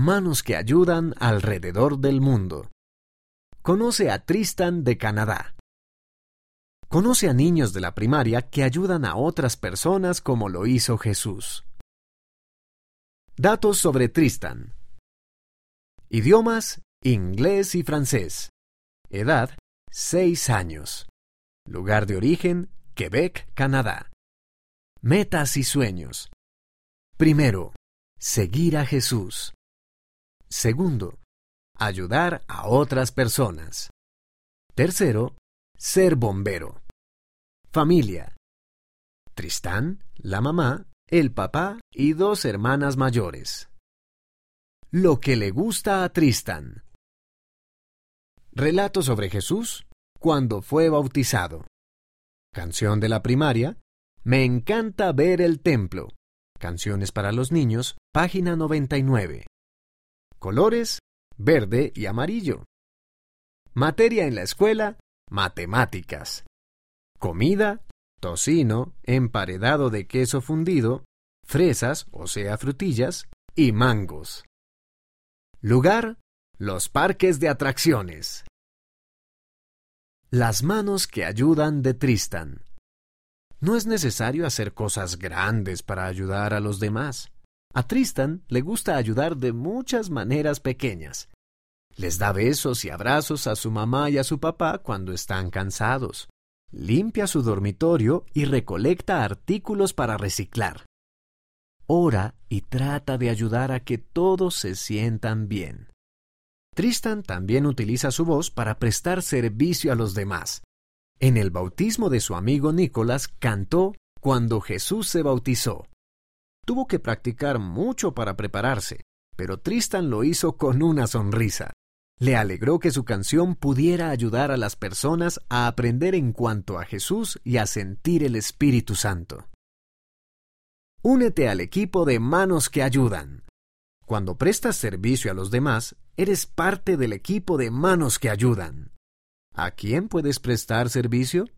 Manos que ayudan alrededor del mundo. Conoce a Tristan de Canadá. Conoce a niños de la primaria que ayudan a otras personas como lo hizo Jesús. Datos sobre Tristan. Idiomas, inglés y francés. Edad, 6 años. Lugar de origen, Quebec, Canadá. Metas y sueños. Primero, seguir a Jesús. Segundo, ayudar a otras personas. Tercero, ser bombero. Familia. Tristán, la mamá, el papá y dos hermanas mayores. Lo que le gusta a Tristán. Relato sobre Jesús cuando fue bautizado. Canción de la primaria. Me encanta ver el templo. Canciones para los niños, página 99. Colores, verde y amarillo. Materia en la escuela, matemáticas. Comida, tocino, emparedado de queso fundido, fresas, o sea, frutillas, y mangos. Lugar, los parques de atracciones. Las manos que ayudan de Tristan. No es necesario hacer cosas grandes para ayudar a los demás. A Tristan le gusta ayudar de muchas maneras pequeñas. Les da besos y abrazos a su mamá y a su papá cuando están cansados. Limpia su dormitorio y recolecta artículos para reciclar. Ora y trata de ayudar a que todos se sientan bien. Tristan también utiliza su voz para prestar servicio a los demás. En el bautismo de su amigo Nicolás cantó Cuando Jesús se bautizó. Tuvo que practicar mucho para prepararse, pero Tristan lo hizo con una sonrisa. Le alegró que su canción pudiera ayudar a las personas a aprender en cuanto a Jesús y a sentir el Espíritu Santo. Únete al equipo de Manos que Ayudan. Cuando prestas servicio a los demás, eres parte del equipo de Manos que Ayudan. ¿A quién puedes prestar servicio?